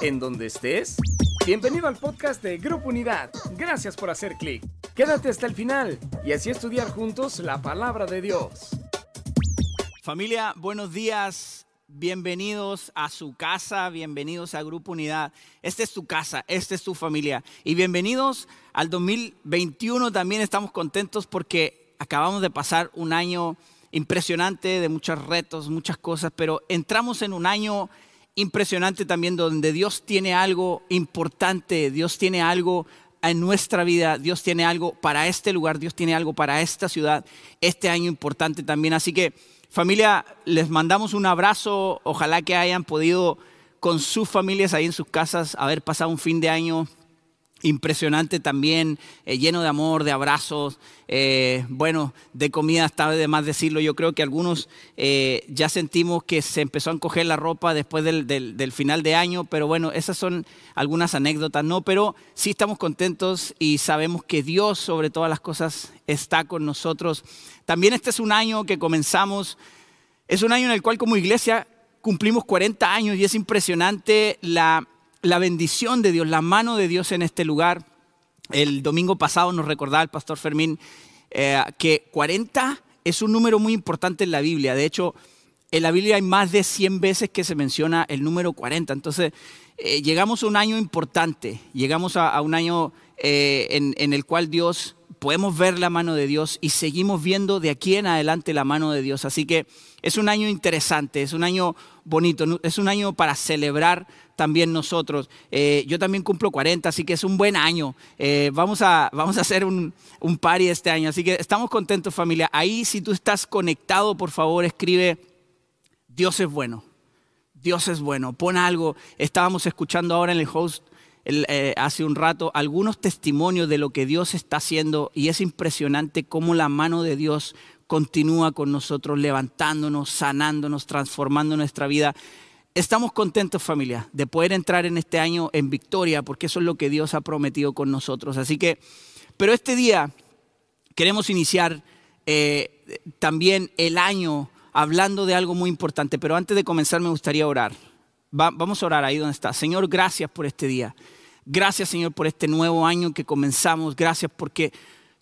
en donde estés. Bienvenido al podcast de Grupo Unidad. Gracias por hacer clic. Quédate hasta el final y así estudiar juntos la palabra de Dios. Familia, buenos días. Bienvenidos a su casa, bienvenidos a Grupo Unidad. Esta es tu casa, esta es tu familia. Y bienvenidos al 2021. También estamos contentos porque acabamos de pasar un año impresionante de muchos retos, muchas cosas, pero entramos en un año impresionante también donde Dios tiene algo importante, Dios tiene algo en nuestra vida, Dios tiene algo para este lugar, Dios tiene algo para esta ciudad, este año importante también. Así que familia, les mandamos un abrazo, ojalá que hayan podido con sus familias ahí en sus casas haber pasado un fin de año impresionante también, eh, lleno de amor, de abrazos, eh, bueno, de comida, está de más decirlo. Yo creo que algunos eh, ya sentimos que se empezó a encoger la ropa después del, del, final de año, pero bueno, esas son algunas anécdotas, ¿no? Pero sí estamos contentos y sabemos que Dios sobre todas las cosas está con nosotros. También este es un año que comenzamos, es un año en el cual como iglesia cumplimos 40 años y es impresionante la la bendición de Dios, la mano de Dios en este lugar. El domingo pasado nos recordaba el pastor Fermín eh, que 40 es un número muy importante en la Biblia. De hecho, en la Biblia hay más de 100 veces que se menciona el número 40. Entonces, eh, llegamos a un año importante, llegamos a, un año eh, en, en el cual Dios podemos ver la mano de Dios y seguimos viendo de aquí en adelante la mano de Dios. Así que es un año interesante, es un año bonito, es un año para celebrar también nosotros. Eh, yo también cumplo 40, así que es un buen año. Eh, vamos, a, vamos a hacer un, un party este año, así que estamos contentos familia. Ahí si tú estás conectado, por favor, escribe, Dios es bueno. Dios es bueno. Pon algo. Estábamos escuchando ahora en el host eh, hace un rato algunos testimonios de lo que Dios está haciendo y es impresionante cómo la mano de Dios continúa con nosotros, levantándonos, sanándonos, transformando nuestra vida. Estamos contentos familia de poder entrar en este año en victoria porque eso es lo que Dios ha prometido con nosotros. Así que, pero este día queremos iniciar eh, también el año hablando de algo muy importante, pero antes de comenzar me gustaría orar. vamos a orar ahí donde está. Señor, gracias por este día. Gracias Señor por este nuevo año que comenzamos. Gracias porque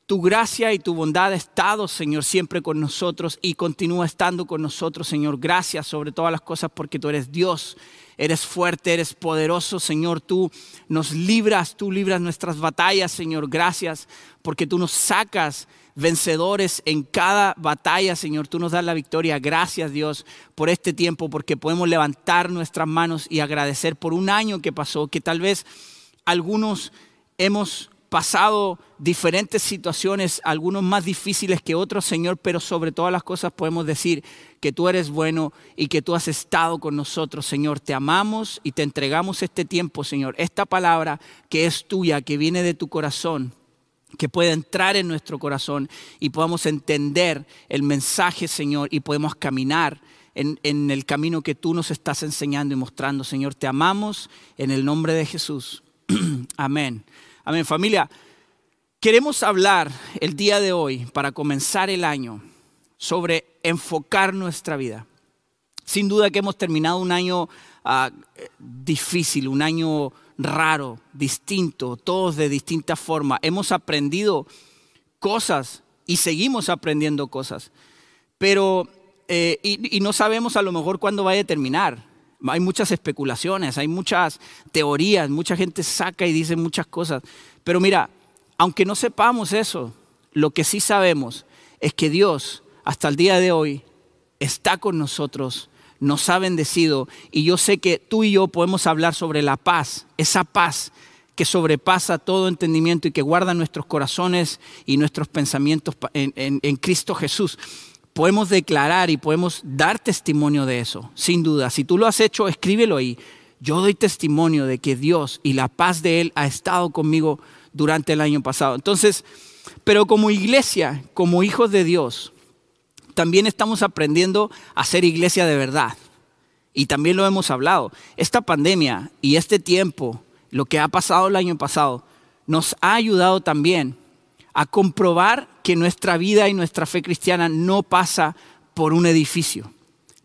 tu gracia y tu bondad ha estado, Señor, siempre con nosotros y continúa estando con nosotros, Señor. Gracias sobre todas las cosas porque tú eres Dios, eres fuerte, eres poderoso, Señor. Tú nos libras, tú libras nuestras batallas, Señor. Gracias porque tú nos sacas vencedores en cada batalla, Señor. Tú nos das la victoria. Gracias, Dios, por este tiempo, porque podemos levantar nuestras manos y agradecer por un año que pasó, que tal vez algunos hemos pasado diferentes situaciones, algunos más difíciles que otros, Señor, pero sobre todas las cosas podemos decir que tú eres bueno y que tú has estado con nosotros, Señor. Te amamos y te entregamos este tiempo, Señor. Esta palabra que es tuya, que viene de tu corazón, que pueda entrar en nuestro corazón y podamos entender el mensaje, Señor, y podemos caminar en, el camino que tú nos estás enseñando y mostrando, Señor. Te amamos en el nombre de Jesús. Amén. Amén. Familia, queremos hablar el día de hoy, para comenzar el año, sobre enfocar nuestra vida. Sin duda que hemos terminado un año ah, difícil, un año raro, distinto, todos de distinta forma. Hemos aprendido cosas y seguimos aprendiendo cosas, pero eh, y, y, no sabemos a lo mejor cuándo vaya a terminar hay muchas especulaciones, hay muchas teorías, mucha gente saca y dice muchas cosas. Pero mira, aunque no sepamos eso, lo que sí sabemos es que Dios hasta el día de hoy está con nosotros, nos ha bendecido y yo sé que tú y yo podemos hablar sobre la paz, esa paz que sobrepasa todo entendimiento y que guarda nuestros corazones y nuestros pensamientos en, Cristo Jesús podemos declarar y podemos dar testimonio de eso, sin duda. Si tú lo has hecho, escríbelo ahí. Yo doy testimonio de que Dios y la paz de Él ha estado conmigo durante el año pasado. Entonces, pero como iglesia, como hijos de Dios, también estamos aprendiendo a ser iglesia de verdad. Y también lo hemos hablado. Esta pandemia y este tiempo, lo que ha pasado el año pasado, nos ha ayudado también a comprobar que nuestra vida y nuestra fe cristiana no pasa por un edificio,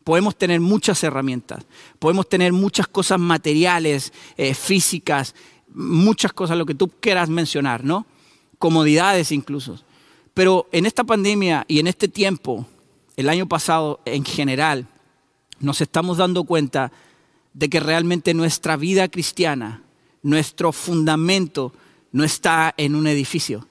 Podemos tener muchas herramientas, podemos tener muchas cosas materiales, eh, físicas, muchas cosas, lo que tú quieras mencionar, ¿no? Comodidades incluso. Pero en esta pandemia y en este tiempo, el año pasado en general, nos estamos dando cuenta de que realmente nuestra vida cristiana, nuestro fundamento, no está en un edificio,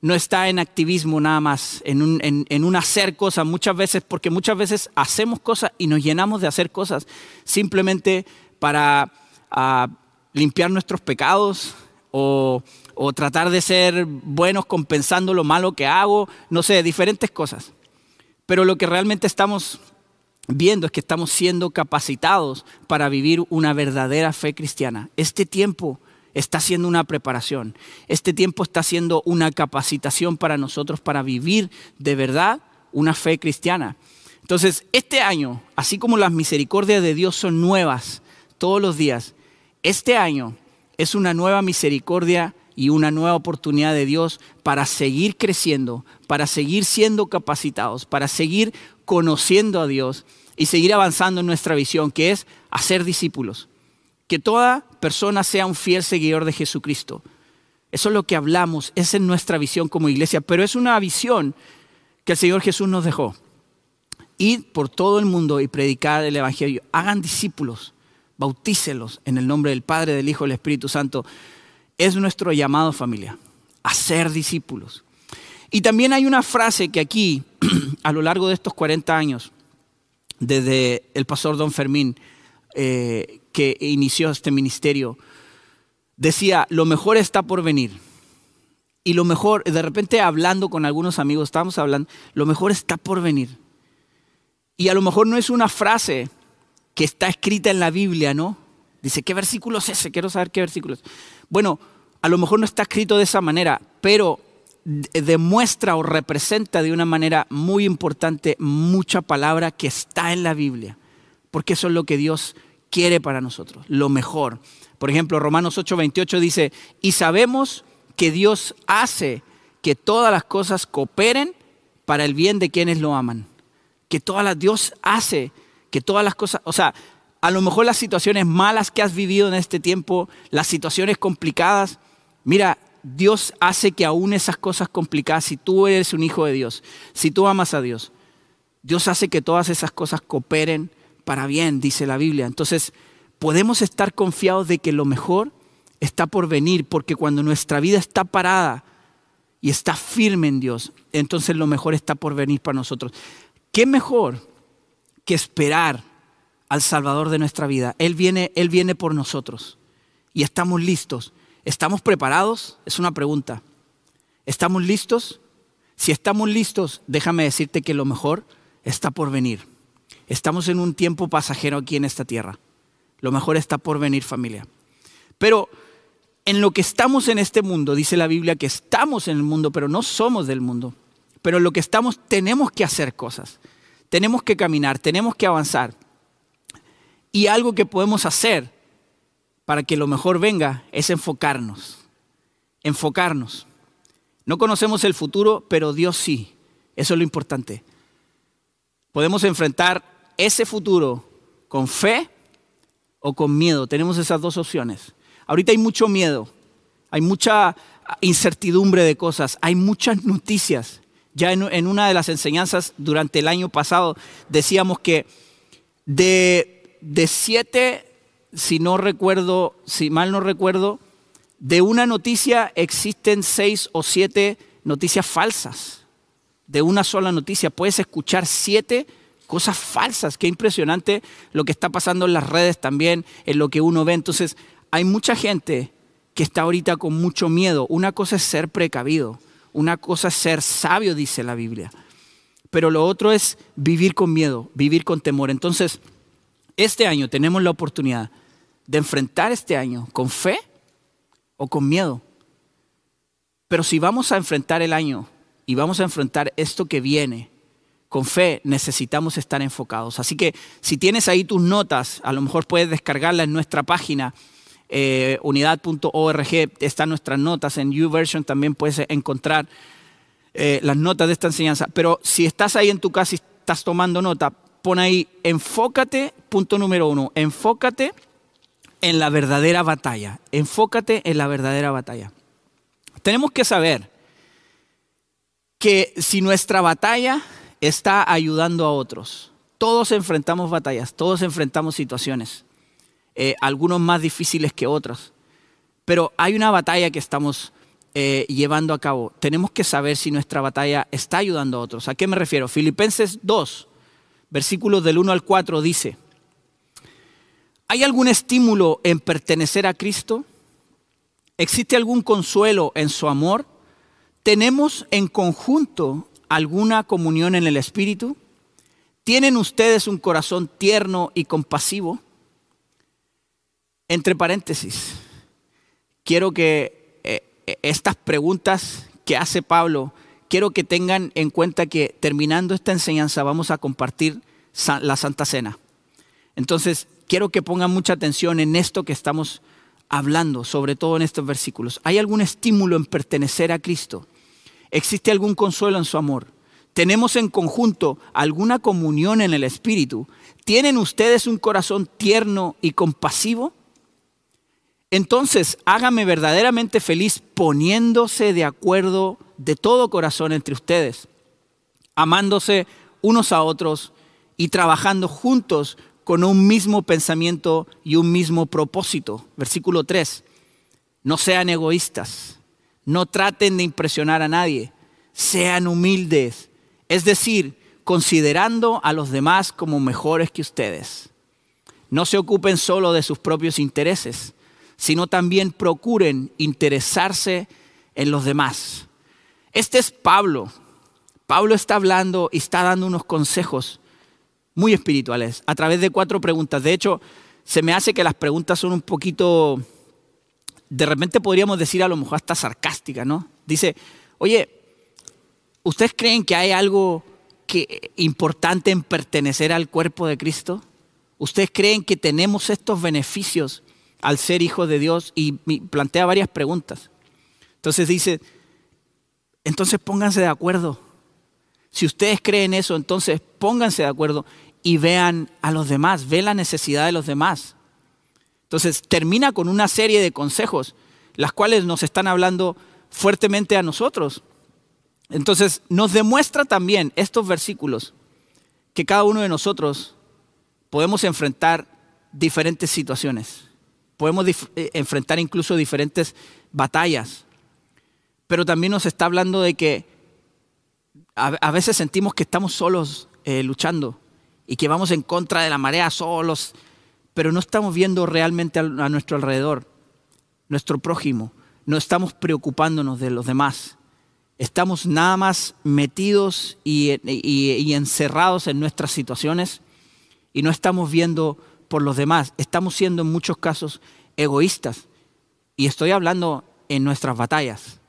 no está en activismo nada más, en un, hacer cosas, muchas veces, porque muchas veces hacemos cosas y nos llenamos de hacer cosas simplemente para ah, limpiar nuestros pecados o, o tratar de ser buenos compensando lo malo que hago, no sé, diferentes cosas. Pero lo que realmente estamos viendo es que estamos siendo capacitados para vivir una verdadera fe cristiana. Este tiempo está siendo una preparación. Este tiempo está siendo una capacitación para nosotros para vivir de verdad una fe cristiana. Entonces, este año, así como las misericordias de Dios son nuevas todos los días, este año es una nueva misericordia y una nueva oportunidad de Dios para seguir creciendo, para seguir siendo capacitados, para seguir conociendo a Dios y seguir avanzando en nuestra visión, que es hacer discípulos que toda persona sea un fiel seguidor de Jesucristo. Eso es lo que hablamos, es en nuestra visión como iglesia, pero es una visión que el Señor Jesús nos dejó. Ir por todo el mundo y predicar el Evangelio. Hagan discípulos, bautícelos en el nombre del Padre, del Hijo y del Espíritu Santo. Es nuestro llamado familia, a ser discípulos. Y también hay una frase que aquí, a lo largo de estos 40 años, desde el pastor Don Fermín, eh, que inició este ministerio, decía, lo mejor está por venir. Y lo mejor, de repente hablando con algunos amigos, estábamos hablando, lo mejor está por venir. Y a lo mejor no es una frase que está escrita en la Biblia, ¿no? Dice, ¿qué versículo es ese? Quiero saber qué versículo es. Bueno, a lo mejor no está escrito de esa manera, pero demuestra o representa de una manera muy importante mucha palabra que está en la Biblia, porque eso es lo que Dios quiere para nosotros, lo mejor. Por ejemplo, Romanos 8:28 dice, y sabemos que Dios hace que todas las cosas cooperen para el bien de quienes lo aman. Que todas las, Dios hace que todas las cosas, o sea, a lo mejor las situaciones malas que has vivido en este tiempo, las situaciones complicadas, mira, Dios hace que aún esas cosas complicadas, si tú eres un hijo de Dios, si tú amas a Dios, Dios hace que todas esas cosas cooperen para bien, dice la Biblia. Entonces, podemos estar confiados de que lo mejor está por venir, porque cuando nuestra vida está parada y está firme en Dios, entonces lo mejor está por venir para nosotros. ¿Qué mejor que esperar al Salvador de nuestra vida? Él viene, Él viene por nosotros y estamos listos. ¿Estamos preparados? Es una pregunta. ¿Estamos listos? Si estamos listos, déjame decirte que lo mejor está por venir. Estamos en un tiempo pasajero aquí en esta tierra. Lo mejor está por venir familia. Pero en lo que estamos en este mundo, dice la Biblia que estamos en el mundo, pero no somos del mundo. Pero en lo que estamos tenemos que hacer cosas. Tenemos que caminar, tenemos que avanzar. Y algo que podemos hacer para que lo mejor venga es enfocarnos. Enfocarnos. No conocemos el futuro, pero Dios sí. Eso es lo importante. Podemos enfrentar ese futuro con fe o con miedo. Tenemos esas dos opciones. Ahorita hay mucho miedo, hay mucha incertidumbre de cosas, hay muchas noticias. Ya en, una de las enseñanzas durante el año pasado decíamos que de, de siete, si no recuerdo, si mal no recuerdo, de una noticia existen seis o siete noticias falsas. De una sola noticia puedes escuchar siete cosas falsas. Qué impresionante lo que está pasando en las redes también, en lo que uno ve. Entonces, hay mucha gente que está ahorita con mucho miedo. Una cosa es ser precavido, una cosa es ser sabio, dice la Biblia. Pero lo otro es vivir con miedo, vivir con temor. Entonces, este año tenemos la oportunidad de enfrentar este año con fe o con miedo. Pero si vamos a enfrentar el año y vamos a enfrentar esto que viene, con fe necesitamos estar enfocados. Así que si tienes ahí tus notas, a lo mejor puedes descargarlas en nuestra página eh, unidad.org, están nuestras notas, en YouVersion también puedes encontrar eh, las notas de esta enseñanza. Pero si estás ahí en tu casa y estás tomando nota, pon ahí, enfócate, punto número uno, enfócate en la verdadera batalla. Enfócate en la verdadera batalla. Tenemos que saber que si nuestra batalla está ayudando a otros, todos enfrentamos batallas, todos enfrentamos situaciones, eh, algunos más difíciles que otros, pero hay una batalla que estamos eh, llevando a cabo. Tenemos que saber si nuestra batalla está ayudando a otros. ¿A qué me refiero? Filipenses 2, versículos del 1 al 4 dice, ¿hay algún estímulo en pertenecer a Cristo? ¿Existe algún consuelo en su amor? ¿Tenemos en conjunto alguna comunión en el Espíritu? ¿Tienen ustedes un corazón tierno y compasivo? Entre paréntesis, quiero que eh, estas preguntas que hace Pablo, quiero que tengan en cuenta que terminando esta enseñanza vamos a compartir la Santa Cena. Entonces, quiero que pongan mucha atención en esto que estamos hablando, sobre todo en estos versículos. ¿Hay algún estímulo en pertenecer a Cristo? ¿Existe algún consuelo en su amor? ¿Tenemos en conjunto alguna comunión en el Espíritu? ¿Tienen ustedes un corazón tierno y compasivo? Entonces, hágame verdaderamente feliz poniéndose de acuerdo de todo corazón entre ustedes, amándose unos a otros y trabajando juntos con un mismo pensamiento y un mismo propósito. Versículo 3. No sean egoístas, no traten de impresionar a nadie, sean humildes, es decir, considerando a los demás como mejores que ustedes. No se ocupen solo de sus propios intereses, sino también procuren interesarse en los demás. Este es Pablo. Pablo está hablando y está dando unos consejos muy espirituales, a través de cuatro preguntas. De hecho, se me hace que las preguntas son un poquito, de repente podríamos decir a lo mejor hasta sarcásticas, ¿no? Dice, oye, ¿ustedes creen que hay algo que, importante en pertenecer al cuerpo de Cristo? ¿Ustedes creen que tenemos estos beneficios al ser hijos de Dios? Y plantea varias preguntas. Entonces dice, entonces pónganse de acuerdo. Si ustedes creen eso, entonces pónganse de acuerdo y vean a los demás, ve la necesidad de los demás. Entonces termina con una serie de consejos, las cuales nos están hablando fuertemente a nosotros. Entonces nos demuestra también estos versículos que cada uno de nosotros podemos enfrentar diferentes situaciones, podemos eh, enfrentar incluso diferentes batallas, pero también nos está hablando de que a, veces sentimos que estamos solos eh, luchando, y que vamos en contra de la marea solos, pero no estamos viendo realmente a, nuestro alrededor, nuestro prójimo, no estamos preocupándonos de los demás. Estamos nada más metidos y, y encerrados en nuestras situaciones y no estamos viendo por los demás. Estamos siendo en muchos casos egoístas. Y estoy hablando en nuestras batallas.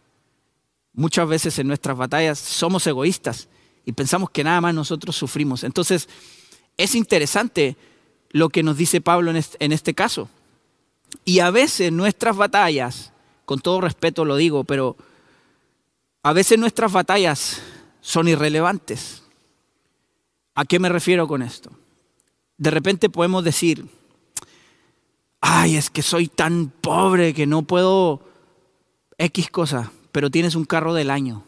Muchas veces en nuestras batallas somos egoístas y pensamos que nada más nosotros sufrimos. Entonces, es interesante lo que nos dice Pablo en este, caso. Y a veces nuestras batallas, con todo respeto lo digo, pero a veces nuestras batallas son irrelevantes. ¿A qué me refiero con esto? De repente podemos decir, ay, es que soy tan pobre que no puedo X cosa, pero tienes un carro del año,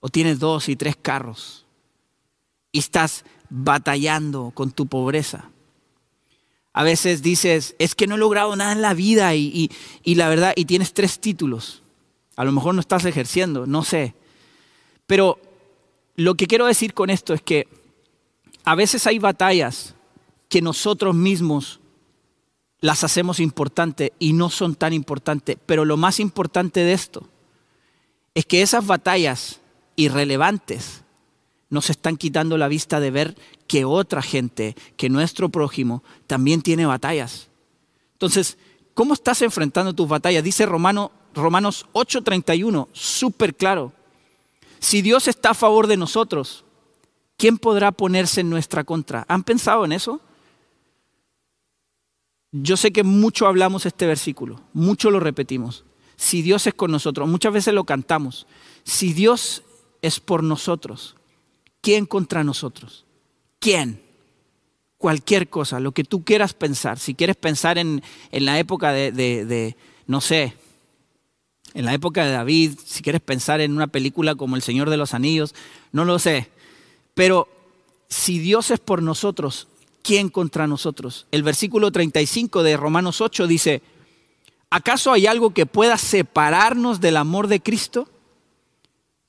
o tienes dos y tres carros, y estás batallando con tu pobreza. A veces dices, es que no he logrado nada en la vida y, la verdad, y tienes tres títulos. A lo mejor no estás ejerciendo, no sé. Pero lo que quiero decir con esto es que a veces hay batallas que nosotros mismos las hacemos importantes y no son tan importantes. Pero lo más importante de esto es que esas batallas irrelevantes nos están quitando la vista de ver que otra gente, que nuestro prójimo, también tiene batallas. Entonces, ¿cómo estás enfrentando tus batallas? Dice Romano, Romanos 8:31, súper claro. Si Dios está a favor de nosotros, ¿quién podrá ponerse en nuestra contra? ¿Han pensado en eso? Yo sé que mucho hablamos este versículo, mucho lo repetimos. Si Dios es con nosotros, muchas veces lo cantamos. Si Dios es por nosotros, ¿quién contra nosotros? ¿Quién? cualquier cosa, lo que tú quieras pensar. Si quieres pensar en, la época de, no sé, en la época de David, si quieres pensar en una película como El Señor de los Anillos, no lo sé. Pero si Dios es por nosotros, ¿quién contra nosotros? El versículo 35 de Romanos 8 dice, ¿acaso hay algo que pueda separarnos del amor de Cristo?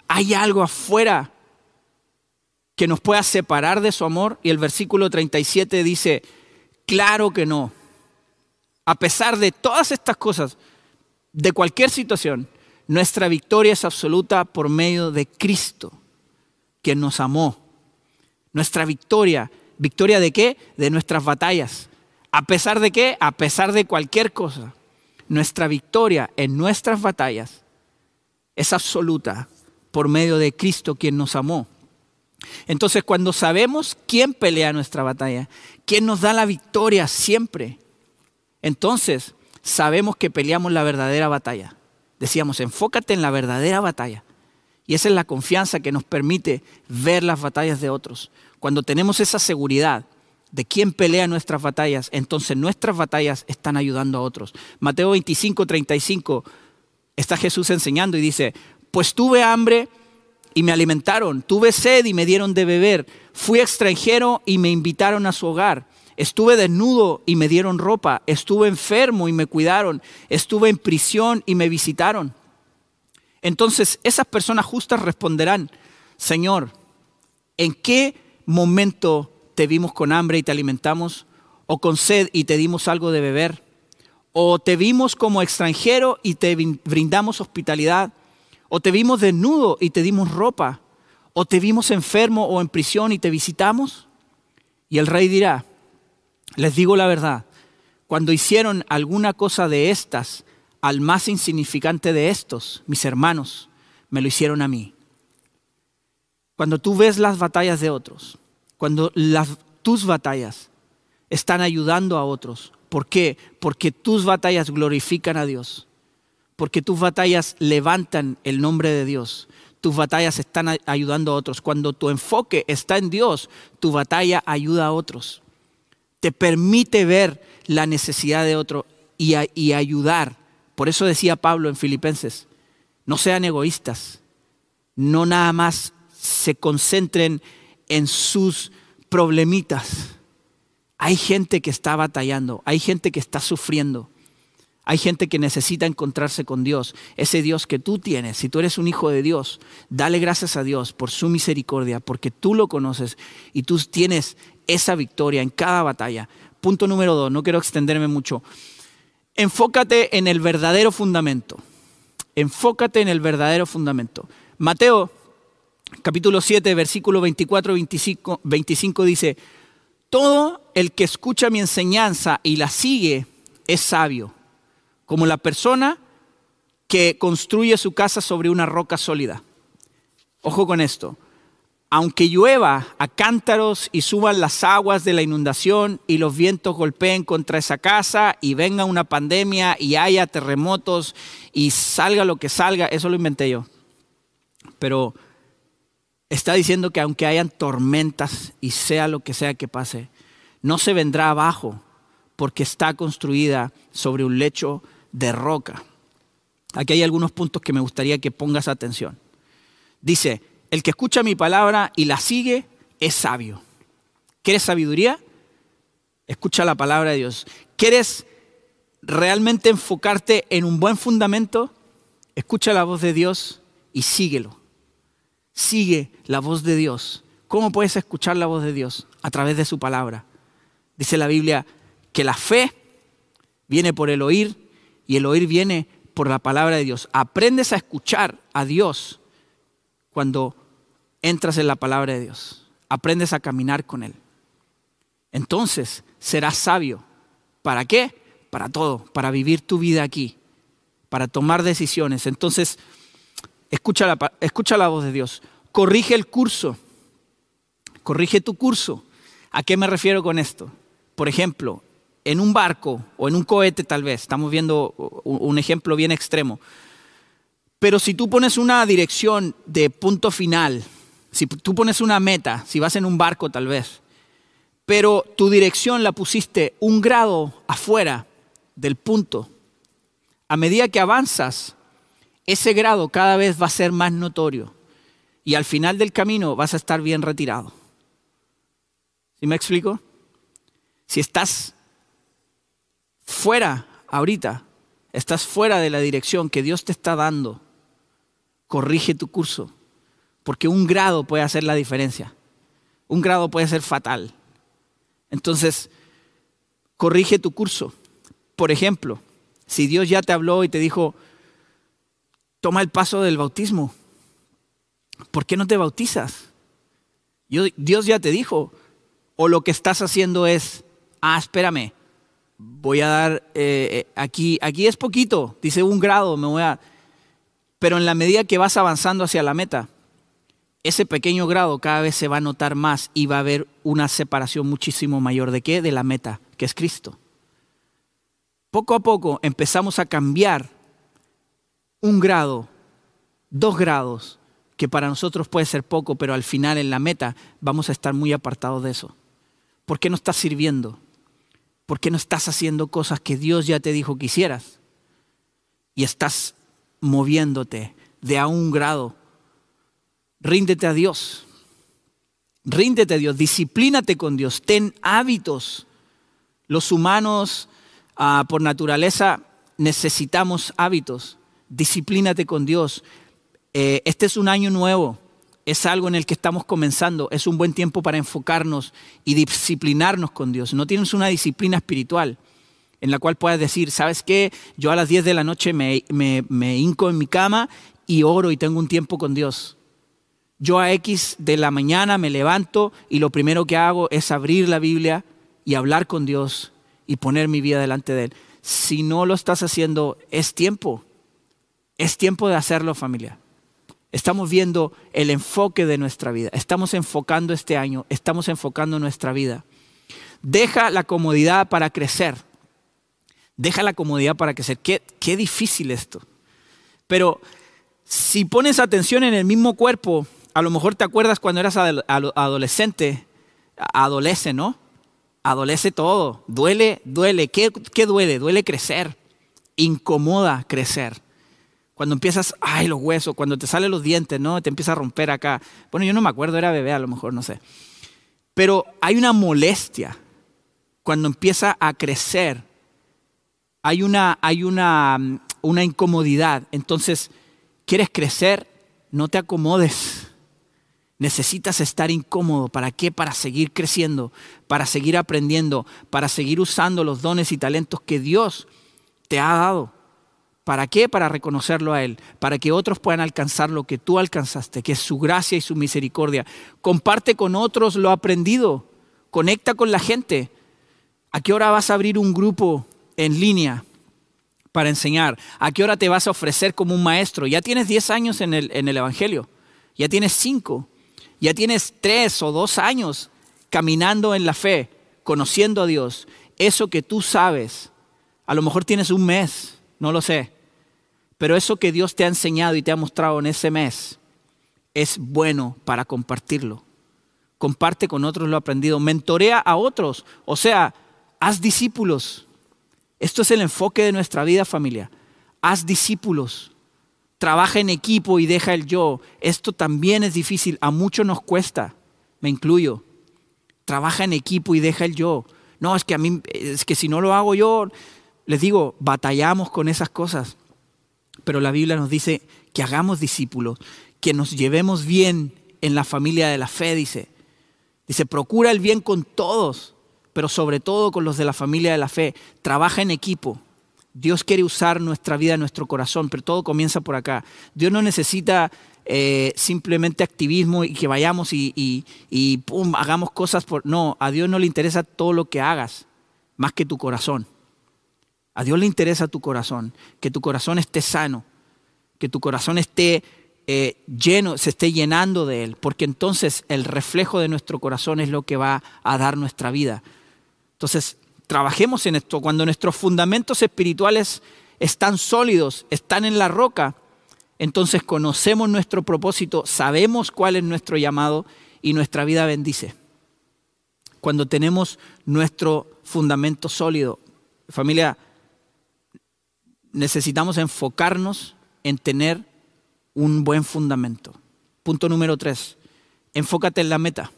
¿Hay algo afuera que nos pueda separar de su amor? Y el versículo 37 dice, claro que no. A pesar de todas estas cosas, de cualquier situación, nuestra victoria es absoluta por medio de Cristo, quien nos amó. Nuestra victoria, victoria de qué? De nuestras batallas. ¿A pesar de qué? A pesar de cualquier cosa. Nuestra victoria en nuestras batallas es absoluta por medio de Cristo quien nos amó. Entonces cuando sabemos quién pelea nuestra batalla, quién nos da la victoria siempre, entonces sabemos que peleamos la verdadera batalla. Decíamos, enfócate en la verdadera batalla. Y esa es la confianza que nos permite ver las batallas de otros. Cuando tenemos esa seguridad de quién pelea nuestras batallas, entonces nuestras batallas están ayudando a otros. Mateo 25, 35 está Jesús enseñando y dice, pues tuve hambre y me alimentaron, tuve sed y me dieron de beber, fui extranjero y me invitaron a su hogar, estuve desnudo y me dieron ropa, estuve enfermo y me cuidaron, estuve en prisión y me visitaron. Entonces esas personas justas responderán, Señor, ¿en qué momento te vimos con hambre y te alimentamos? ¿O con sed y te dimos algo de beber? ¿O te vimos como extranjero y te brindamos hospitalidad? O te vimos desnudo y te dimos ropa. O te vimos enfermo o en prisión y te visitamos. Y el rey dirá, les digo la verdad, cuando hicieron alguna cosa de estas al más insignificante de estos, mis hermanos, me lo hicieron a mí. Cuando tú ves las batallas de otros, cuando las, tus batallas están ayudando a otros, ¿por qué? Porque tus batallas glorifican a Dios porque tus batallas levantan el nombre de Dios. Tus batallas están ayudando a otros. Cuando tu enfoque está en Dios, tu batalla ayuda a otros. Te permite ver la necesidad de otro y, y ayudar. Por eso decía Pablo en Filipenses, no sean egoístas, no nada más se concentren en sus problemitas. Hay gente que está batallando, hay gente que está sufriendo. Hay gente que necesita encontrarse con Dios, ese Dios que tú tienes. Si tú eres un hijo de Dios, dale gracias a Dios por su misericordia, porque tú lo conoces y tú tienes esa victoria en cada batalla. Punto número dos, no quiero extenderme mucho. Enfócate en el verdadero fundamento. Enfócate en el verdadero fundamento. Mateo capítulo 7, versículo 24 25, 25 dice, todo el que escucha mi enseñanza y la sigue es sabio como la persona que construye su casa sobre una roca sólida. Ojo con esto. Aunque llueva a cántaros y suban las aguas de la inundación y los vientos golpeen contra esa casa y venga una pandemia y haya terremotos y salga lo que salga, eso lo inventé yo. Pero está diciendo que aunque hayan tormentas y sea lo que sea que pase, no se vendrá abajo porque está construida sobre un lecho de roca. Aquí hay algunos puntos que me gustaría que pongas atención. Dice, el que escucha mi palabra y la sigue es sabio. ¿Quieres sabiduría? Escucha la palabra de Dios. ¿Quieres realmente enfocarte en un buen fundamento? Escucha la voz de Dios y síguelo. Sigue la voz de Dios. ¿Cómo puedes escuchar la voz de Dios? A través de su palabra. Dice la Biblia que la fe viene por el oír y el oír viene por la palabra de Dios. Aprendes a escuchar a Dios cuando entras en la palabra de Dios. Aprendes a caminar con Él. Entonces serás sabio. ¿Para qué? Para todo, para vivir tu vida aquí, para tomar decisiones. Entonces, escucha la, escucha la voz de Dios. Corrige el curso. Corrige tu curso. ¿A qué me refiero con esto? Por ejemplo, en un barco o en un cohete tal vez, estamos viendo un ejemplo bien extremo, pero si tú pones una dirección de punto final, si tú pones una meta, si vas en un barco tal vez, pero tu dirección la pusiste un grado afuera del punto. A medida que avanzas, ese grado cada vez va a ser más notorio y al final del camino vas a estar bien retirado. ¿Sí me explico? Si estás fuera ahorita, estás fuera de la dirección que Dios te está dando, corrige tu curso, porque un grado puede hacer la diferencia. Un grado puede ser fatal. Entonces, corrige tu curso. Por ejemplo, si Dios ya te habló y te dijo, toma el paso del bautismo, ¿por qué no te bautizas? Dios ya te dijo, o lo que estás haciendo es, ah, espérame, voy a dar, eh, eh, aquí, aquí es poquito, dice un grado, me voy a, pero en la medida que vas avanzando hacia la meta, ese pequeño grado cada vez se va a notar más y va a haber una separación muchísimo mayor. ¿De qué? De la meta, que es Cristo. Poco a poco empezamos a cambiar un grado, dos grados, que para nosotros puede ser poco, pero al final en la meta vamos a estar muy apartados de eso. ¿Por qué no estás sirviendo? ¿Por qué no estás haciendo cosas que Dios ya te dijo que hicieras? Y estás moviéndote de a un grado ríndete a Dios. Ríndete a Dios, disciplínate con Dios, ten hábitos. Los humanos, ah, por naturaleza, necesitamos hábitos. Disciplínate con Dios. Eh, este es un año nuevo, es algo en el que estamos comenzando, es un buen tiempo para enfocarnos y disciplinarnos con Dios. No tienes una disciplina espiritual en la cual puedas decir, ¿sabes qué? Yo a las 10 de la noche me, me hinco en mi cama y oro y tengo un tiempo con Dios. Yo a X de la mañana me levanto y lo primero que hago es abrir la Biblia y hablar con Dios y poner mi vida delante de Él. Si no lo estás haciendo, es tiempo. Es tiempo de hacerlo, familia. Estamos viendo el enfoque de nuestra vida. Estamos enfocando este año, estamos enfocando nuestra vida. Deja la comodidad para crecer. Deja la comodidad para crecer. Qué, qué difícil esto. Pero si pones atención en el mismo cuerpo, a lo mejor te acuerdas cuando eras adolescente, adolece, ¿no? Adolece todo, duele, duele. ¿Qué, ¿Qué, duele? Duele crecer, incomoda crecer. Cuando empiezas, ay, los huesos, cuando te salen los dientes, ¿no? Te empieza a romper acá. Bueno, yo no me acuerdo, era bebé a lo mejor, no sé. Pero hay una molestia cuando empieza a crecer. Hay una, hay una, una incomodidad. Entonces, ¿quieres crecer? No te acomodes Necesitas estar incómodo. ¿Para qué? Para seguir creciendo, para seguir aprendiendo, para seguir usando los dones y talentos que Dios te ha dado. ¿Para qué? Para reconocerlo a Él, para que otros puedan alcanzar lo que tú alcanzaste, que es su gracia y su misericordia. Comparte con otros lo aprendido, conecta con la gente. ¿A qué hora vas a abrir un grupo en línea para enseñar? ¿A qué hora te vas a ofrecer como un maestro? Ya tienes 10 años en el, en el Evangelio, ya tienes 5 ya tienes tres o dos años caminando en la fe, conociendo a Dios, eso que tú sabes, a lo mejor tienes un mes, no lo sé, pero eso que Dios te ha enseñado y te ha mostrado en ese mes es bueno para compartirlo. Comparte con otros lo aprendido, mentorea a otros, o sea, haz discípulos. Esto es el enfoque de nuestra vida familia. Haz discípulos trabaja en equipo y deja el yo. Esto también es difícil, a muchos nos cuesta, me incluyo. Trabaja en equipo y deja el yo. No, es que a mí, es que si no lo hago yo, les digo, batallamos con esas cosas. Pero la Biblia nos dice que hagamos discípulos, que nos llevemos bien en la familia de la fe, dice. Dice, procura el bien con todos, pero sobre todo con los de la familia de la fe. Trabaja en equipo. Dios quiere usar nuestra vida, nuestro corazón, pero todo comienza por acá. Dios no necesita eh, simplemente activismo y que vayamos y, pum, hagamos cosas por... No, a Dios no le interesa todo lo que hagas, más que tu corazón. A Dios le interesa tu corazón, que tu corazón esté sano, que tu corazón esté eh, lleno, se esté llenando de Él, porque entonces el reflejo de nuestro corazón es lo que va a dar nuestra vida. Entonces, trabajemos en esto. Cuando nuestros fundamentos espirituales están sólidos, están en la roca, entonces conocemos nuestro propósito, sabemos cuál es nuestro llamado y nuestra vida bendice. cuando tenemos nuestro fundamento sólido. Familia, necesitamos enfocarnos en tener un buen fundamento. Punto número tres, enfócate en la meta.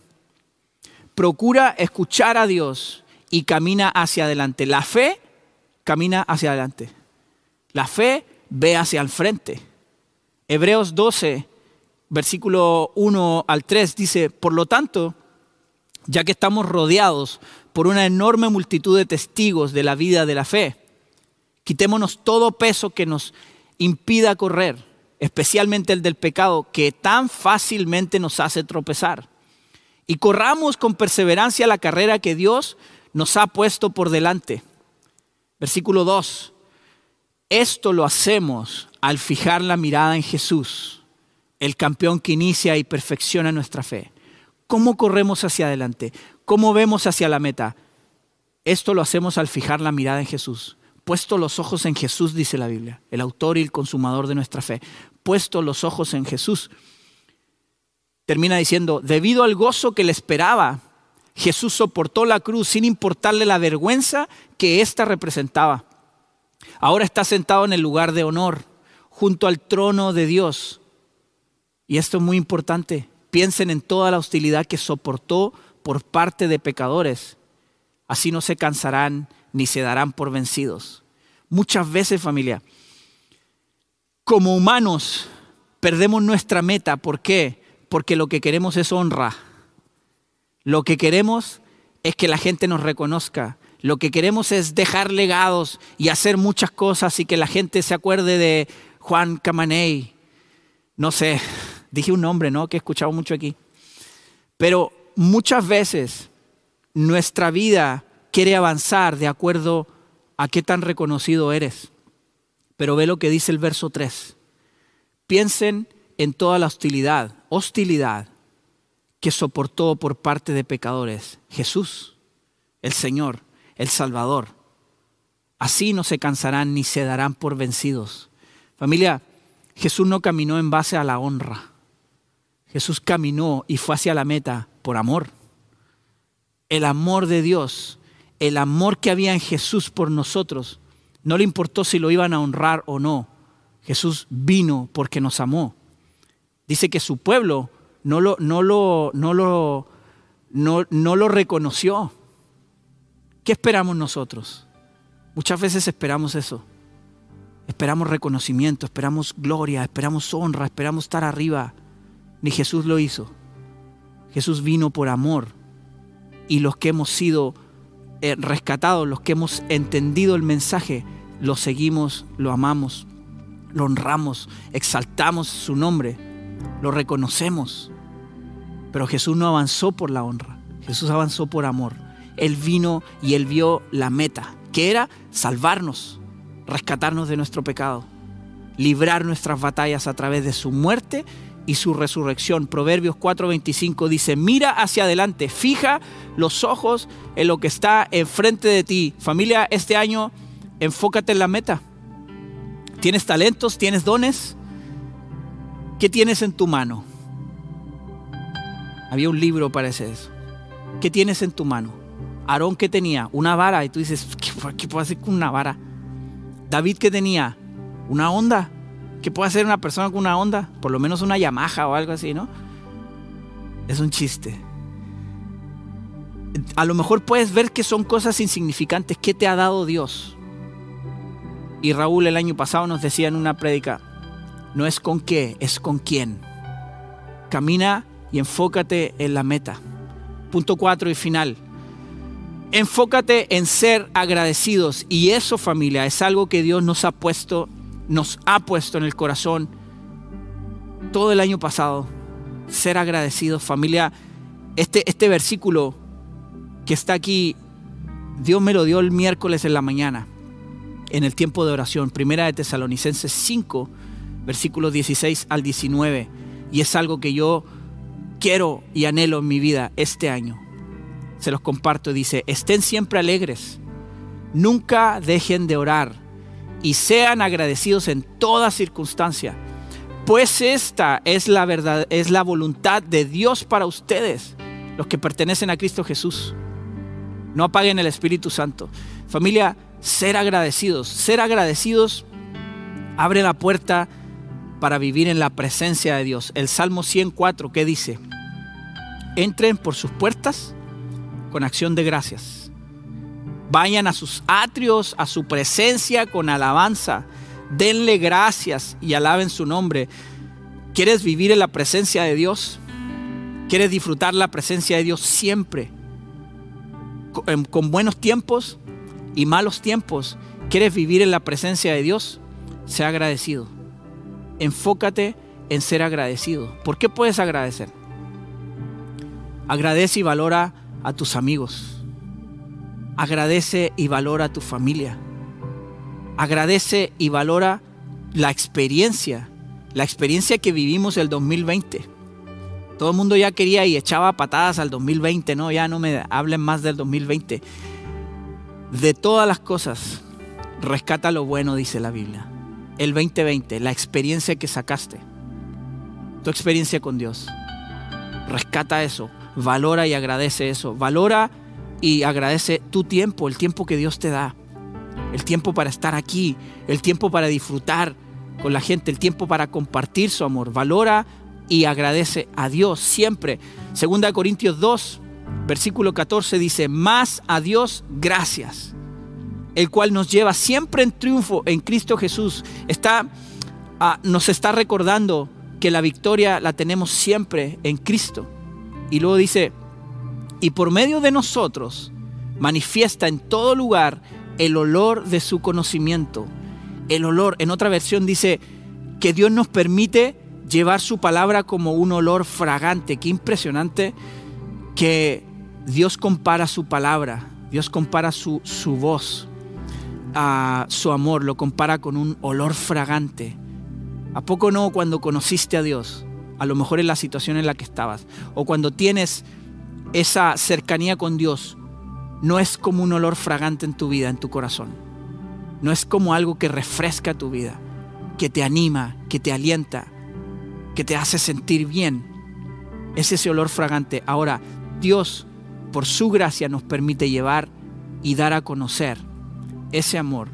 Procura escuchar a Dios y camina hacia adelante. La fe camina hacia adelante. La fe ve hacia el frente. Hebreos 12, versículo 1 al 3 dice, por lo tanto, ya que estamos rodeados por una enorme multitud de testigos de la vida de la fe, quitémonos todo peso que nos impida correr, especialmente el del pecado, que tan fácilmente nos hace tropezar. Y corramos con perseverancia la carrera que Dios nos ha puesto por delante. Versículo 2. Esto lo hacemos al fijar la mirada en Jesús, el campeón que inicia y perfecciona nuestra fe. ¿Cómo corremos hacia adelante? ¿Cómo vemos hacia la meta? Esto lo hacemos al fijar la mirada en Jesús. Puesto los ojos en Jesús, dice la Biblia, el autor y el consumador de nuestra fe. Puesto los ojos en Jesús. Termina diciendo, debido al gozo que le esperaba, Jesús soportó la cruz sin importarle la vergüenza que ésta representaba. Ahora está sentado en el lugar de honor, junto al trono de Dios. Y esto es muy importante. Piensen en toda la hostilidad que soportó por parte de pecadores. Así no se cansarán ni se darán por vencidos. Muchas veces, familia, como humanos perdemos nuestra meta. ¿Por qué? Porque lo que queremos es honra. Lo que queremos es que la gente nos reconozca. Lo que queremos es dejar legados y hacer muchas cosas y que la gente se acuerde de Juan Camaney. No sé, Dije un nombre, ¿no? Que he escuchado mucho aquí. Pero muchas veces nuestra vida quiere avanzar de acuerdo a qué tan reconocido eres. Pero ve lo que dice el verso 3. Piensen en toda la hostilidad, hostilidad que soportó por parte de pecadores. Jesús, el Señor, el Salvador. Así no se cansarán ni se darán por vencidos. Familia, Jesús no caminó en base a la honra. Jesús caminó y fue hacia la meta por amor. El amor de Dios, el amor que había en Jesús por nosotros, no le importó si lo iban a honrar o no. Jesús vino porque nos amó. Dice que su pueblo no lo, no lo, no lo, no, no lo reconoció. ¿Qué esperamos nosotros? Muchas veces esperamos eso. Esperamos reconocimiento, esperamos gloria, esperamos honra, esperamos estar arriba ni Jesús lo hizo. Jesús vino por amor y los que hemos sido eh, rescatados, los que hemos entendido el mensaje, lo seguimos, lo amamos, lo honramos, exaltamos su nombre, lo reconocemos. Pero Jesús no avanzó por la honra, Jesús avanzó por amor. Él vino y él vio la meta, que era salvarnos, rescatarnos de nuestro pecado, librar nuestras batallas a través de su muerte y su resurrección. Proverbios 4:25 dice, mira hacia adelante, fija los ojos en lo que está enfrente de ti. Familia, este año enfócate en la meta. ¿Tienes talentos? ¿Tienes dones? ¿Qué tienes en tu mano? Había un libro, parece eso. ¿Qué tienes en tu mano? Aarón que tenía una vara y tú dices, ¿qué, ¿qué puedo hacer con una vara? David que tenía una onda ¿Qué puede hacer una persona con una onda? Por lo menos una Yamaha o algo así, ¿no? Es un chiste. A lo mejor puedes ver que son cosas insignificantes. ¿Qué te ha dado Dios? Y Raúl el año pasado nos decía en una prédica, no es con qué, es con quién. Camina y enfócate en la meta. Punto cuatro y final. Enfócate en ser agradecidos. Y eso familia es algo que Dios nos ha puesto nos ha puesto en el corazón todo el año pasado. Ser agradecidos, familia. Este, este versículo que está aquí, Dios me lo dio el miércoles en la mañana, en el tiempo de oración. Primera de Tesalonicenses 5, versículos 16 al 19. Y es algo que yo quiero y anhelo en mi vida este año. Se los comparto. Dice, estén siempre alegres. Nunca dejen de orar y sean agradecidos en toda circunstancia, pues esta es la verdad, es la voluntad de Dios para ustedes, los que pertenecen a Cristo Jesús. No apaguen el Espíritu Santo. Familia, ser agradecidos. Ser agradecidos abre la puerta para vivir en la presencia de Dios. El Salmo 104, ¿qué dice? Entren por sus puertas con acción de gracias. Vayan a sus atrios, a su presencia con alabanza. Denle gracias y alaben su nombre. ¿Quieres vivir en la presencia de Dios? ¿Quieres disfrutar la presencia de Dios siempre? Con, con buenos tiempos y malos tiempos. ¿Quieres vivir en la presencia de Dios? Sea agradecido. Enfócate en ser agradecido. ¿Por qué puedes agradecer? Agradece y valora a tus amigos. Agradece y valora a tu familia. Agradece y valora la experiencia, la experiencia que vivimos el 2020. Todo el mundo ya quería y echaba patadas al 2020, no, ya no me hablen más del 2020. De todas las cosas, rescata lo bueno, dice la Biblia. El 2020, la experiencia que sacaste, tu experiencia con Dios. Rescata eso, valora y agradece eso. Valora y agradece tu tiempo, el tiempo que Dios te da. El tiempo para estar aquí, el tiempo para disfrutar con la gente, el tiempo para compartir su amor. Valora y agradece a Dios siempre. Segunda Corintios 2, versículo 14 dice, más a Dios gracias, el cual nos lleva siempre en triunfo en Cristo Jesús. Está, ah, nos está recordando que la victoria la tenemos siempre en Cristo. Y luego dice, y por medio de nosotros manifiesta en todo lugar el olor de su conocimiento. El olor, en otra versión dice que Dios nos permite llevar su palabra como un olor fragante. Qué impresionante que Dios compara su palabra, Dios compara su, su voz, a su amor, lo compara con un olor fragante. ¿A poco no cuando conociste a Dios? a lo mejor en la situación en la que estabas, o cuando tienes esa cercanía con Dios, no es como un olor fragante en tu vida, en tu corazón. No es como algo que refresca tu vida, que te anima, que te alienta, que te hace sentir bien. Es ese olor fragante. Ahora, Dios, por su gracia, nos permite llevar y dar a conocer ese amor,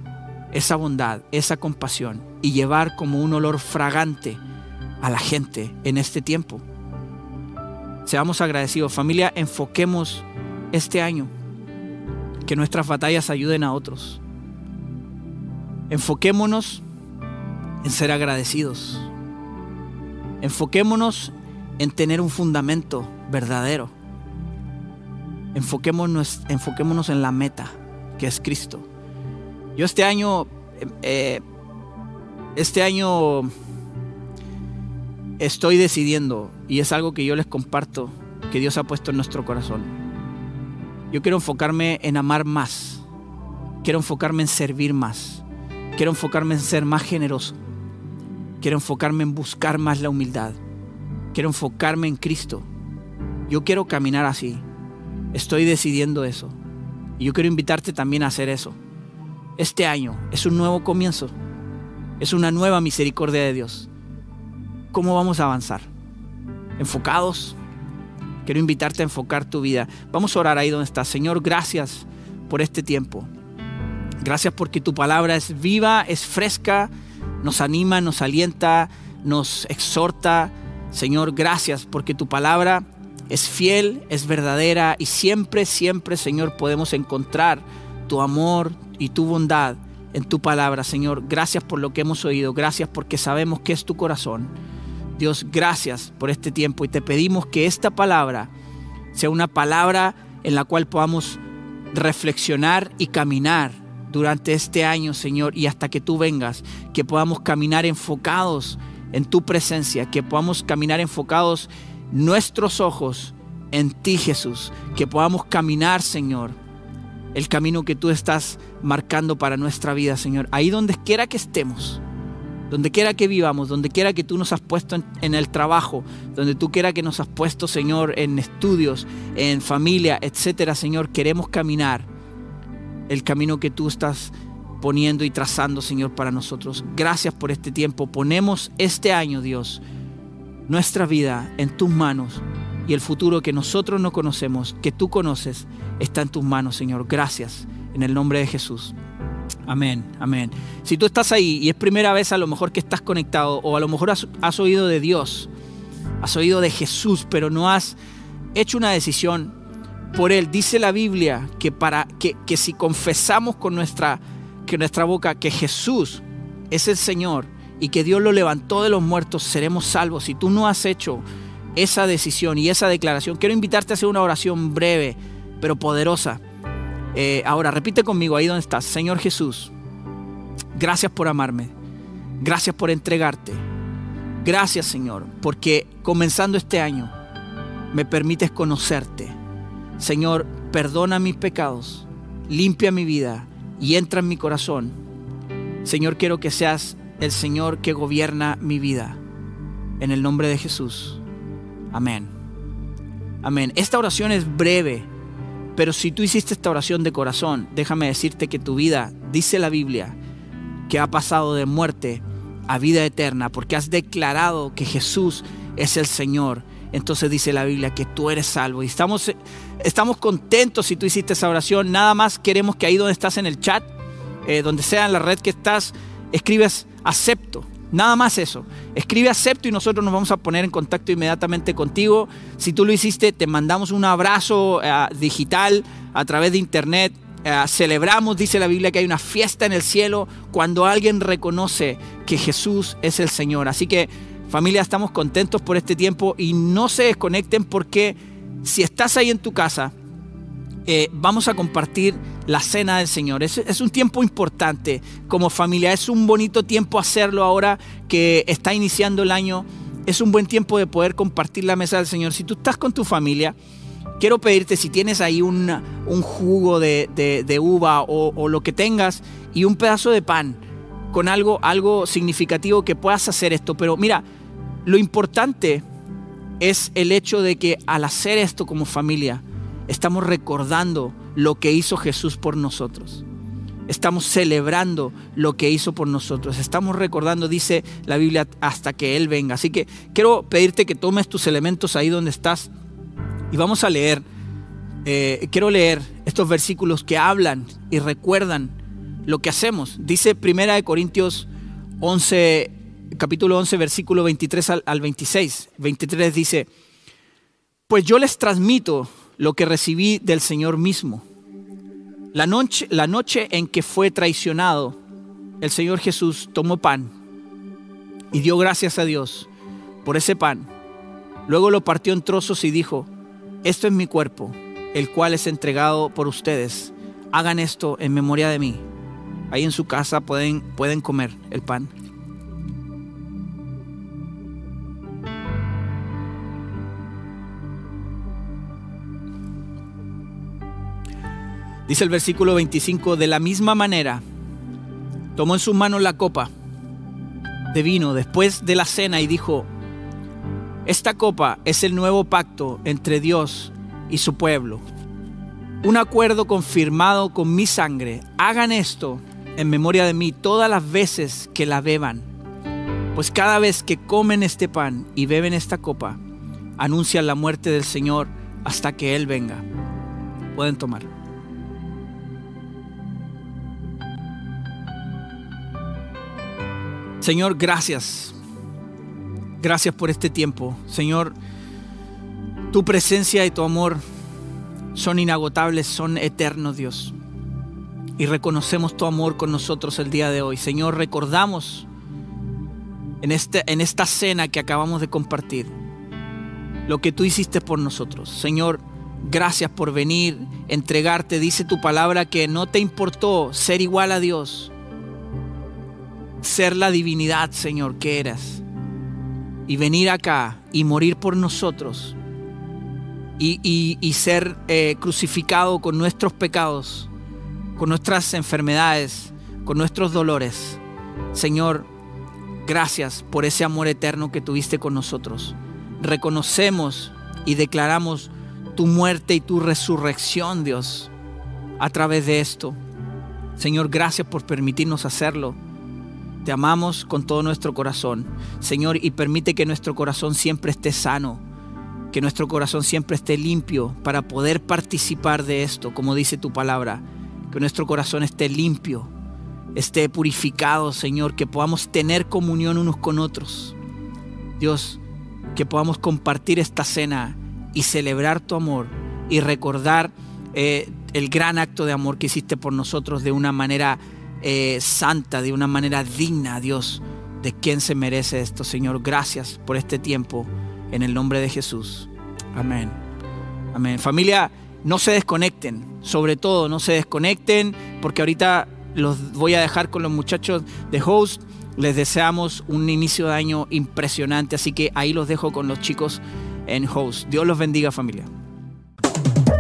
esa bondad, esa compasión y llevar como un olor fragante a la gente en este tiempo. Seamos agradecidos. Familia, enfoquemos este año. Que nuestras batallas ayuden a otros. Enfoquémonos en ser agradecidos. Enfoquémonos en tener un fundamento verdadero. Enfoquémonos, enfoquémonos en la meta, que es Cristo. Yo este año, eh, este año estoy decidiendo, y es algo que yo les comparto, que Dios ha puesto en nuestro corazón. Yo quiero enfocarme en amar más. Quiero enfocarme en servir más. Quiero enfocarme en ser más generoso. Quiero enfocarme en buscar más la humildad. Quiero enfocarme en Cristo. Yo quiero caminar así. Estoy decidiendo eso. Y yo quiero invitarte también a hacer eso. Este año es un nuevo comienzo. Es una nueva misericordia de Dios. ¿Cómo vamos a avanzar? ¿Enfocados? Quiero invitarte a enfocar tu vida. Vamos a orar ahí donde estás. Señor, gracias por este tiempo. Gracias porque tu palabra es viva, es fresca, nos anima, nos alienta, nos exhorta. Señor, gracias porque tu palabra es fiel, es verdadera y siempre, siempre, Señor, podemos encontrar tu amor y tu bondad en tu palabra, Señor. Gracias por lo que hemos oído, gracias porque sabemos que es tu corazón. Dios, gracias por este tiempo y te pedimos que esta palabra sea una palabra en la cual podamos reflexionar y caminar durante este año, Señor, y hasta que tú vengas, que podamos caminar enfocados en tu presencia, que podamos caminar enfocados nuestros ojos en ti, Jesús, que podamos caminar, Señor, el camino que tú estás marcando para nuestra vida, Señor, ahí donde quiera que estemos donde quiera que vivamos, donde quiera que tú nos has puesto en, el trabajo, donde tú quiera que nos has puesto, Señor, en estudios, en familia, etcétera, Señor, queremos caminar el camino que tú estás poniendo y trazando, Señor, para nosotros. Gracias por este tiempo. Ponemos este año, Dios, nuestra vida en tus manos y el futuro que nosotros no conocemos, que tú conoces, está en tus manos, Señor. Gracias, en el nombre de Jesús. Amén, amén. Si tú estás ahí y es primera vez a lo mejor que estás conectado o a lo mejor has, oído de Dios, has oído de Jesús, pero no has hecho una decisión por Él, dice la Biblia que, para, que, que si confesamos con nuestra, que nuestra boca que Jesús es el Señor y que Dios lo levantó de los muertos, seremos salvos. Si tú no has hecho esa decisión y esa declaración, quiero invitarte a hacer una oración breve, pero poderosa. Eh, ahora, repite conmigo ahí donde estás. Señor Jesús, gracias por amarme. Gracias por entregarte. Gracias, Señor, porque comenzando este año me permites conocerte. Señor, perdona mis pecados, limpia mi vida y entra en mi corazón. Señor, quiero que seas el Señor que gobierna mi vida. En el nombre de Jesús. Amén. Amén. Esta oración es breve, pero si tú hiciste esta oración de corazón, déjame decirte que tu vida, dice la Biblia, que ha pasado de muerte a vida eterna, porque has declarado que Jesús es el Señor. Entonces dice la Biblia que tú eres salvo. Y estamos, estamos contentos si tú hiciste esa oración. Nada más queremos que ahí donde estás en el chat, eh, donde sea en la red que estás, escribes acepto. Nada más eso. Escribe acepto y nosotros nos vamos a poner en contacto inmediatamente contigo. Si tú lo hiciste, te mandamos un abrazo eh, digital a través de internet. Eh, celebramos, dice la Biblia, que hay una fiesta en el cielo cuando alguien reconoce que Jesús es el Señor. Así que familia, estamos contentos por este tiempo y no se desconecten porque si estás ahí en tu casa, eh, vamos a compartir la cena del Señor. Es, es, un tiempo importante como familia, es un bonito tiempo hacerlo ahora que está iniciando el año. Es un buen tiempo de poder compartir la mesa del Señor. Si tú estás con tu familia, quiero pedirte si tienes ahí un, un jugo de, de, uva o, o, lo que tengas y un pedazo de pan con algo, algo significativo que puedas hacer esto. Pero mira, lo importante es el hecho de que al hacer esto como familia, estamos recordando lo que hizo Jesús por nosotros. Estamos celebrando lo que hizo por nosotros. Estamos recordando, dice la Biblia, hasta que Él venga. Así que quiero pedirte que tomes tus elementos ahí donde estás y vamos a leer. Eh, quiero leer estos versículos que hablan y recuerdan lo que hacemos. Dice Primera de Corintios 11, capítulo 11, versículo 23 al, al 26. 23 dice, pues yo les transmito lo que recibí del Señor mismo. La noche, la noche en que fue traicionado, el Señor Jesús tomó pan y dio gracias a Dios por ese pan. Luego lo partió en trozos y dijo, esto es mi cuerpo, el cual es entregado por ustedes. Hagan esto en memoria de mí. Ahí en su casa pueden, pueden comer el pan. Dice el versículo 25, de la misma manera, tomó en sus manos la copa de vino después de la cena y dijo, esta copa es el nuevo pacto entre Dios y su pueblo, un acuerdo confirmado con mi sangre. Hagan esto en memoria de mí todas las veces que la beban, pues cada vez que comen este pan y beben esta copa, anuncian la muerte del Señor hasta que Él venga. Pueden tomar. Señor, gracias. Gracias por este tiempo. Señor, tu presencia y tu amor son inagotables, son eternos, Dios. Y reconocemos tu amor con nosotros el día de hoy. Señor, recordamos en, este, en esta cena que acabamos de compartir lo que tú hiciste por nosotros. Señor, gracias por venir, entregarte. Dice tu palabra que no te importó ser igual a Dios, ser la divinidad, Señor, que eras. Y venir acá y morir por nosotros. Y, ser eh, crucificado con nuestros pecados, con nuestras enfermedades, con nuestros dolores. Señor, gracias por ese amor eterno que tuviste con nosotros. Reconocemos y declaramos tu muerte y tu resurrección, Dios, a través de esto. Señor, gracias por permitirnos hacerlo. Te amamos con todo nuestro corazón, Señor, y permite que nuestro corazón siempre esté sano, que nuestro corazón siempre esté limpio para poder participar de esto, como dice tu palabra, que nuestro corazón esté limpio, esté purificado, Señor, que podamos tener comunión unos con otros. Dios, que podamos compartir esta cena y celebrar tu amor y recordar eh, el gran acto de amor que hiciste por nosotros de una manera eh, santa, de una manera digna, Dios, de quien se merece esto, Señor. Gracias por este tiempo, en el nombre de Jesús. Amén. Amén. Familia, no se desconecten, sobre todo no se desconecten, porque ahorita los voy a dejar con los muchachos de host. Les deseamos un inicio de año impresionante, así que ahí los dejo con los chicos en host. Dios los bendiga familia.